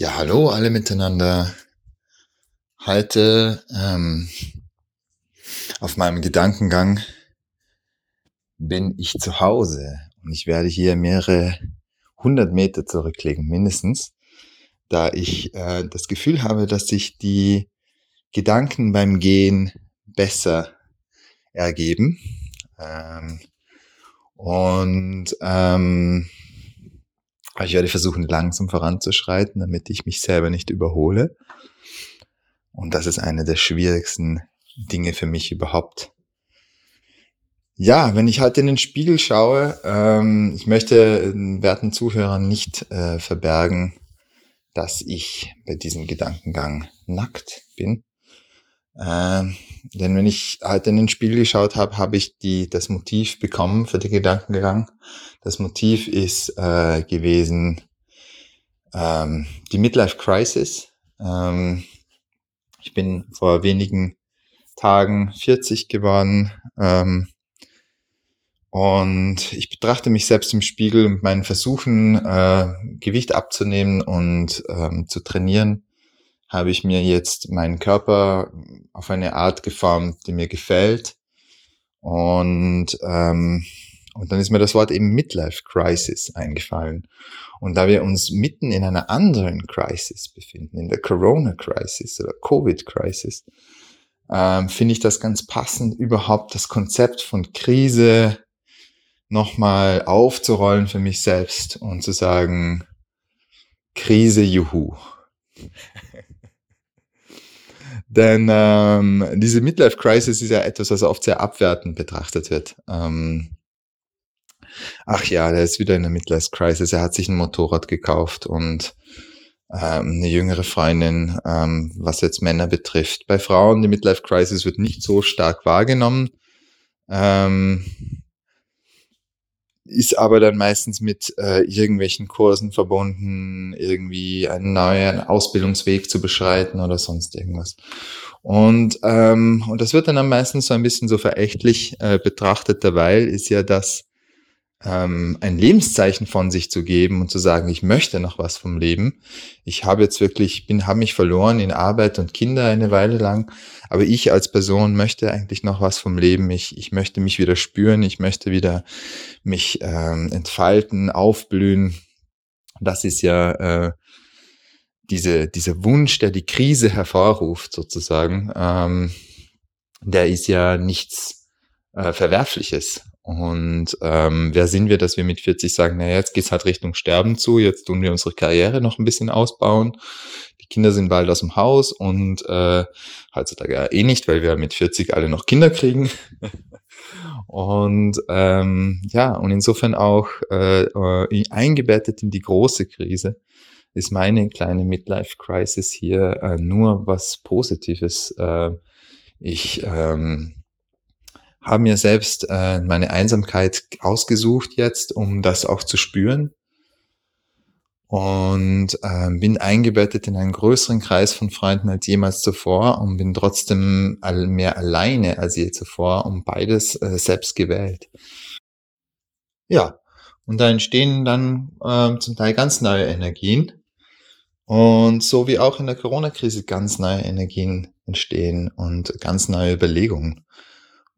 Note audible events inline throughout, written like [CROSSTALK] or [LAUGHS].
Ja, hallo alle miteinander. Heute ähm, auf meinem Gedankengang bin ich zu Hause und ich werde hier mehrere hundert Meter zurücklegen, mindestens, da ich äh, das Gefühl habe, dass sich die Gedanken beim Gehen besser ergeben. Ähm, und ähm, ich werde versuchen, langsam voranzuschreiten, damit ich mich selber nicht überhole. Und das ist eine der schwierigsten Dinge für mich überhaupt. Ja, wenn ich halt in den Spiegel schaue, ähm, ich möchte den werten Zuhörern nicht äh, verbergen, dass ich bei diesem Gedankengang nackt bin. Ähm, denn wenn ich halt in den Spiegel geschaut habe, habe ich die, das Motiv bekommen für den Gedankengang. Das Motiv ist äh, gewesen ähm, die Midlife Crisis. Ähm, ich bin vor wenigen Tagen 40 geworden ähm, und ich betrachte mich selbst im Spiegel mit meinen Versuchen, äh, Gewicht abzunehmen und ähm, zu trainieren habe ich mir jetzt meinen Körper auf eine Art geformt, die mir gefällt. Und, ähm, und dann ist mir das Wort eben Midlife Crisis eingefallen. Und da wir uns mitten in einer anderen Crisis befinden, in der Corona Crisis oder Covid Crisis, ähm, finde ich das ganz passend, überhaupt das Konzept von Krise nochmal aufzurollen für mich selbst und zu sagen, Krise, juhu. [LAUGHS] Denn ähm, diese Midlife Crisis ist ja etwas, was oft sehr abwertend betrachtet wird. Ähm, ach ja, der ist wieder in der Midlife Crisis. Er hat sich ein Motorrad gekauft und ähm, eine jüngere Freundin, ähm, was jetzt Männer betrifft. Bei Frauen, die Midlife Crisis wird nicht so stark wahrgenommen. Ähm, ist aber dann meistens mit äh, irgendwelchen Kursen verbunden, irgendwie einen neuen Ausbildungsweg zu beschreiten oder sonst irgendwas. Und, ähm, und das wird dann am meisten so ein bisschen so verächtlich äh, betrachtet, derweil ist ja das ähm, ein Lebenszeichen von sich zu geben und zu sagen, ich möchte noch was vom Leben. Ich habe jetzt wirklich, bin, habe mich verloren in Arbeit und Kinder eine Weile lang, aber ich als Person möchte eigentlich noch was vom Leben. Ich, ich möchte mich wieder spüren, ich möchte wieder mich ähm, entfalten, aufblühen. Das ist ja äh, diese, dieser Wunsch, der die Krise hervorruft, sozusagen. Ähm, der ist ja nichts äh, Verwerfliches. Und ähm, wer sind wir, dass wir mit 40 sagen, naja, jetzt geht's halt Richtung Sterben zu, jetzt tun wir unsere Karriere noch ein bisschen ausbauen. Die Kinder sind bald aus dem Haus und äh, heutzutage ja eh nicht, weil wir mit 40 alle noch Kinder kriegen. [LAUGHS] und ähm, ja, und insofern auch äh, äh, eingebettet in die große Krise ist meine kleine Midlife-Crisis hier äh, nur was Positives. Äh, ich ähm, habe mir selbst äh, meine Einsamkeit ausgesucht jetzt, um das auch zu spüren. Und äh, bin eingebettet in einen größeren Kreis von Freunden als jemals zuvor und bin trotzdem mehr alleine als je zuvor und beides äh, selbst gewählt. Ja, und da entstehen dann äh, zum Teil ganz neue Energien. Und so wie auch in der Corona-Krise ganz neue Energien entstehen und ganz neue Überlegungen.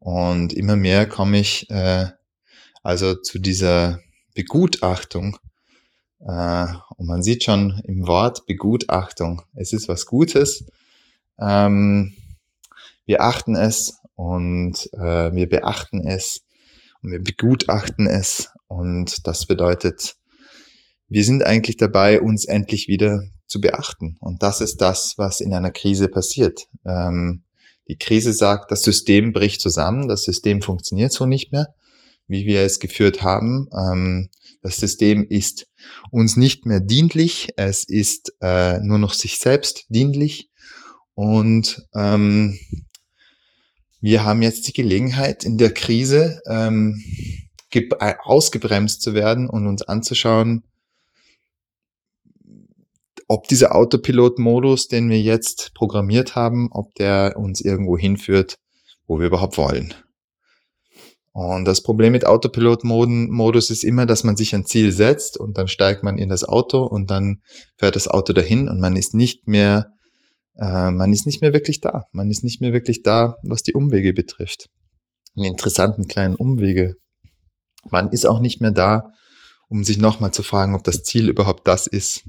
Und immer mehr komme ich äh, also zu dieser Begutachtung. Äh, und man sieht schon im Wort Begutachtung, es ist was Gutes. Ähm, wir achten es und äh, wir beachten es und wir begutachten es. Und das bedeutet, wir sind eigentlich dabei, uns endlich wieder zu beachten. Und das ist das, was in einer Krise passiert. Ähm, die Krise sagt, das System bricht zusammen, das System funktioniert so nicht mehr, wie wir es geführt haben. Ähm, das System ist uns nicht mehr dienlich, es ist äh, nur noch sich selbst dienlich und ähm, wir haben jetzt die Gelegenheit, in der Krise ähm, ausgebremst zu werden und uns anzuschauen, ob dieser Autopilot-Modus, den wir jetzt programmiert haben, ob der uns irgendwo hinführt, wo wir überhaupt wollen. Und das Problem mit Autopilot-Modus ist immer, dass man sich ein Ziel setzt und dann steigt man in das Auto und dann fährt das Auto dahin und man ist nicht mehr, äh, man ist nicht mehr wirklich da. Man ist nicht mehr wirklich da, was die Umwege betrifft. Die interessanten kleinen Umwege. Man ist auch nicht mehr da, um sich nochmal zu fragen, ob das Ziel überhaupt das ist,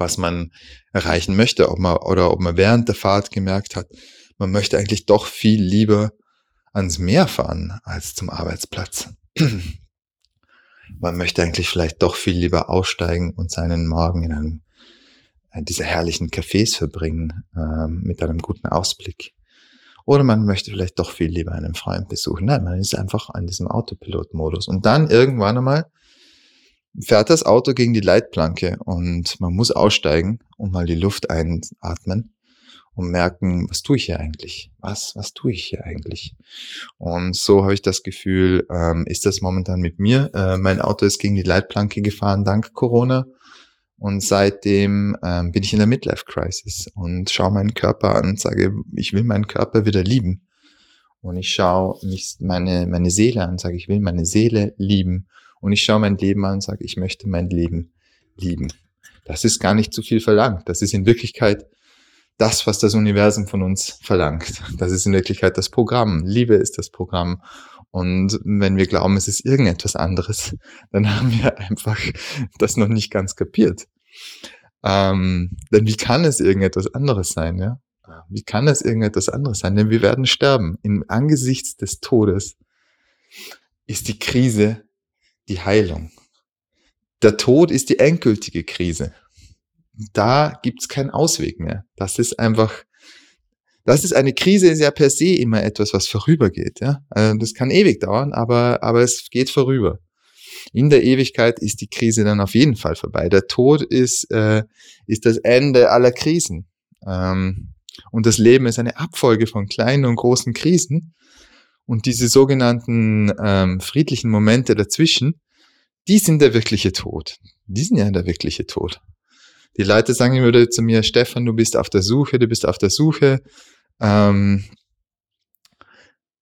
was man erreichen möchte, ob man, oder ob man während der Fahrt gemerkt hat, man möchte eigentlich doch viel lieber ans Meer fahren als zum Arbeitsplatz. Man möchte eigentlich vielleicht doch viel lieber aussteigen und seinen Morgen in einem äh, dieser herrlichen Cafés verbringen äh, mit einem guten Ausblick. Oder man möchte vielleicht doch viel lieber einen Freund besuchen. Nein, man ist einfach in diesem Autopilot-Modus. Und dann irgendwann einmal fährt das Auto gegen die Leitplanke und man muss aussteigen und mal die Luft einatmen und merken, was tue ich hier eigentlich? Was, was tue ich hier eigentlich? Und so habe ich das Gefühl, ähm, ist das momentan mit mir. Äh, mein Auto ist gegen die Leitplanke gefahren dank Corona. Und seitdem ähm, bin ich in der Midlife-Crisis und schaue meinen Körper an und sage, ich will meinen Körper wieder lieben. Und ich schaue mich meine, meine Seele an und sage, ich will meine Seele lieben. Und ich schaue mein Leben an und sage, ich möchte mein Leben lieben. Das ist gar nicht zu viel verlangt. Das ist in Wirklichkeit das, was das Universum von uns verlangt. Das ist in Wirklichkeit das Programm. Liebe ist das Programm. Und wenn wir glauben, es ist irgendetwas anderes, [LAUGHS] dann haben wir einfach das noch nicht ganz kapiert. Ähm, denn wie kann es irgendetwas anderes sein, ja? Wie kann es irgendetwas anderes sein? Denn wir werden sterben. Im Angesichts des Todes ist die Krise die Heilung. Der Tod ist die endgültige Krise da gibt's keinen Ausweg mehr. Das ist einfach, das ist eine Krise, ist ja per se immer etwas, was vorübergeht. Ja? Also das kann ewig dauern, aber, aber es geht vorüber. In der Ewigkeit ist die Krise dann auf jeden Fall vorbei. Der Tod ist, äh, ist das Ende aller Krisen. Ähm, und das Leben ist eine Abfolge von kleinen und großen Krisen. Und diese sogenannten ähm, friedlichen Momente dazwischen, die sind der wirkliche Tod. Die sind ja der wirkliche Tod die Leute sagen immer zu mir, Stefan, du bist auf der Suche, du bist auf der Suche. Ähm,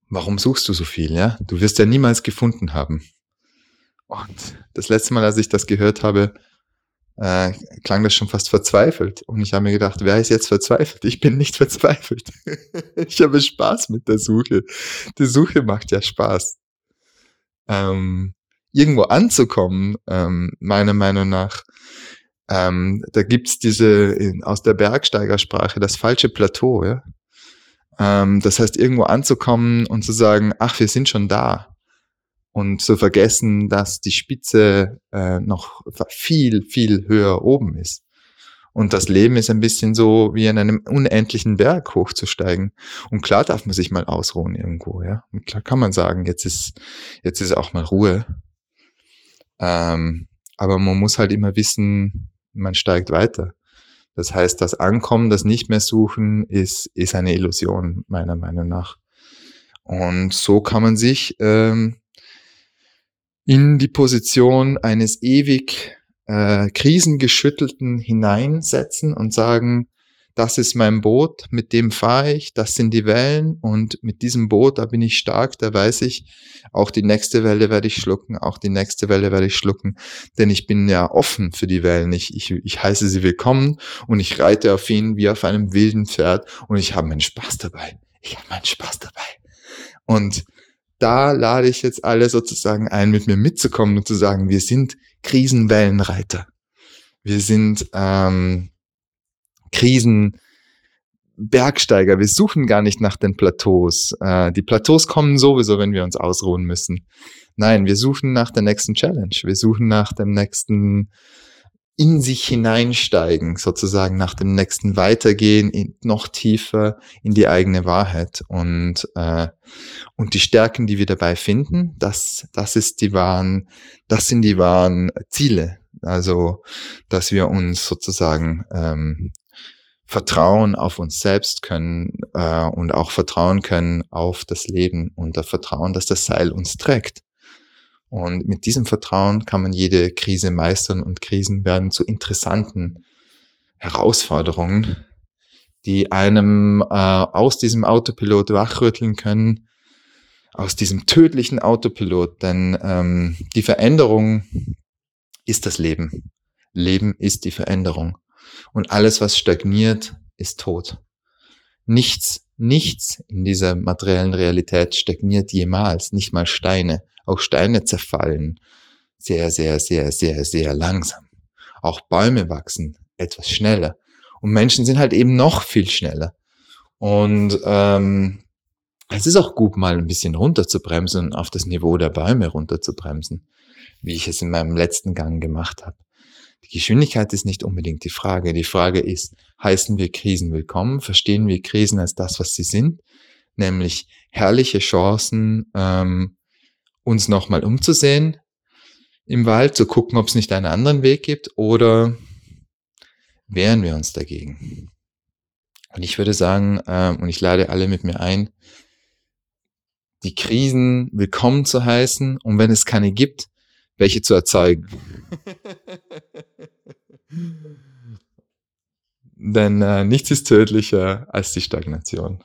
warum suchst du so viel? Ja, du wirst ja niemals gefunden haben. Und das letzte Mal, als ich das gehört habe, äh, klang das schon fast verzweifelt. Und ich habe mir gedacht, wer ist jetzt verzweifelt? Ich bin nicht [LAUGHS] verzweifelt. ich habe Spaß mit der Suche. Die Suche macht ja Spaß. Ähm, irgendwo anzukommen, ähm, meiner Meinung nach, ähm, da gibt's diese in, aus der Bergsteigersprache das falsche Plateau. Ja? Ähm, das heißt, irgendwo anzukommen und zu sagen, ach, wir sind schon da. Und zu vergessen, dass die Spitze äh, noch viel, viel höher oben ist. Und das Leben ist ein bisschen so wie an einem unendlichen Berg hochzusteigen. Und klar darf man sich mal ausruhen irgendwo, ja. Und klar kann man sagen, jetzt ist, jetzt ist auch mal Ruhe. Ähm, aber man muss halt immer wissen, man steigt weiter. Das heißt, das Ankommen, das nicht mehr suchen, ist, ist eine Illusion, meiner Meinung nach. Und so kann man sich ähm, in die Position eines ewig äh, krisengeschüttelten hineinsetzen und sagen, das ist mein Boot, mit dem fahre ich, das sind die Wellen und mit diesem Boot, da bin ich stark, da weiß ich, auch die nächste Welle werde ich schlucken, auch die nächste Welle werde ich schlucken, denn ich bin ja offen für die Wellen, ich, ich, ich heiße sie willkommen und ich reite auf ihnen wie auf einem wilden Pferd und ich habe meinen Spaß dabei. Ich habe meinen Spaß dabei. Und da lade ich jetzt alle sozusagen ein, mit mir mitzukommen und zu sagen, wir sind Krisenwellenreiter. Wir sind ähm, Krisen, Bergsteiger. Wir suchen gar nicht nach den Plateaus. Äh, die Plateaus kommen sowieso, wenn wir uns ausruhen müssen. Nein, wir suchen nach der nächsten Challenge. Wir suchen nach dem nächsten in sich hineinsteigen, sozusagen nach dem nächsten Weitergehen, in, noch tiefer in die eigene Wahrheit und äh, und die Stärken, die wir dabei finden, das das ist die wahren, das sind die wahren Ziele. Also, dass wir uns sozusagen ähm, vertrauen auf uns selbst können äh, und auch vertrauen können auf das Leben und das Vertrauen, dass das Seil uns trägt. Und mit diesem Vertrauen kann man jede Krise meistern und Krisen werden zu interessanten Herausforderungen, die einem äh, aus diesem Autopilot wachrütteln können, aus diesem tödlichen Autopilot, denn ähm, die Veränderung ist das Leben. Leben ist die Veränderung. Und alles, was stagniert, ist tot. Nichts, nichts in dieser materiellen Realität stagniert jemals, nicht mal Steine. Auch Steine zerfallen sehr, sehr, sehr, sehr, sehr langsam. Auch Bäume wachsen etwas schneller. Und Menschen sind halt eben noch viel schneller. Und ähm, es ist auch gut, mal ein bisschen runterzubremsen und auf das Niveau der Bäume runterzubremsen, wie ich es in meinem letzten Gang gemacht habe. Die Geschwindigkeit ist nicht unbedingt die Frage. Die Frage ist, heißen wir Krisen willkommen? Verstehen wir Krisen als das, was sie sind? Nämlich herrliche Chancen, ähm, uns nochmal umzusehen im Wald, zu gucken, ob es nicht einen anderen Weg gibt oder wehren wir uns dagegen? Und ich würde sagen, ähm, und ich lade alle mit mir ein, die Krisen willkommen zu heißen und wenn es keine gibt, welche zu erzeugen. [LAUGHS] Denn äh, nichts ist tödlicher als die Stagnation.